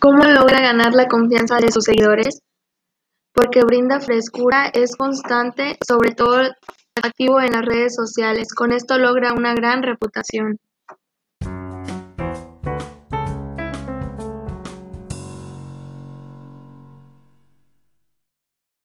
¿Cómo logra ganar la confianza de sus seguidores? Porque brinda frescura, es constante, sobre todo activo en las redes sociales, con esto logra una gran reputación.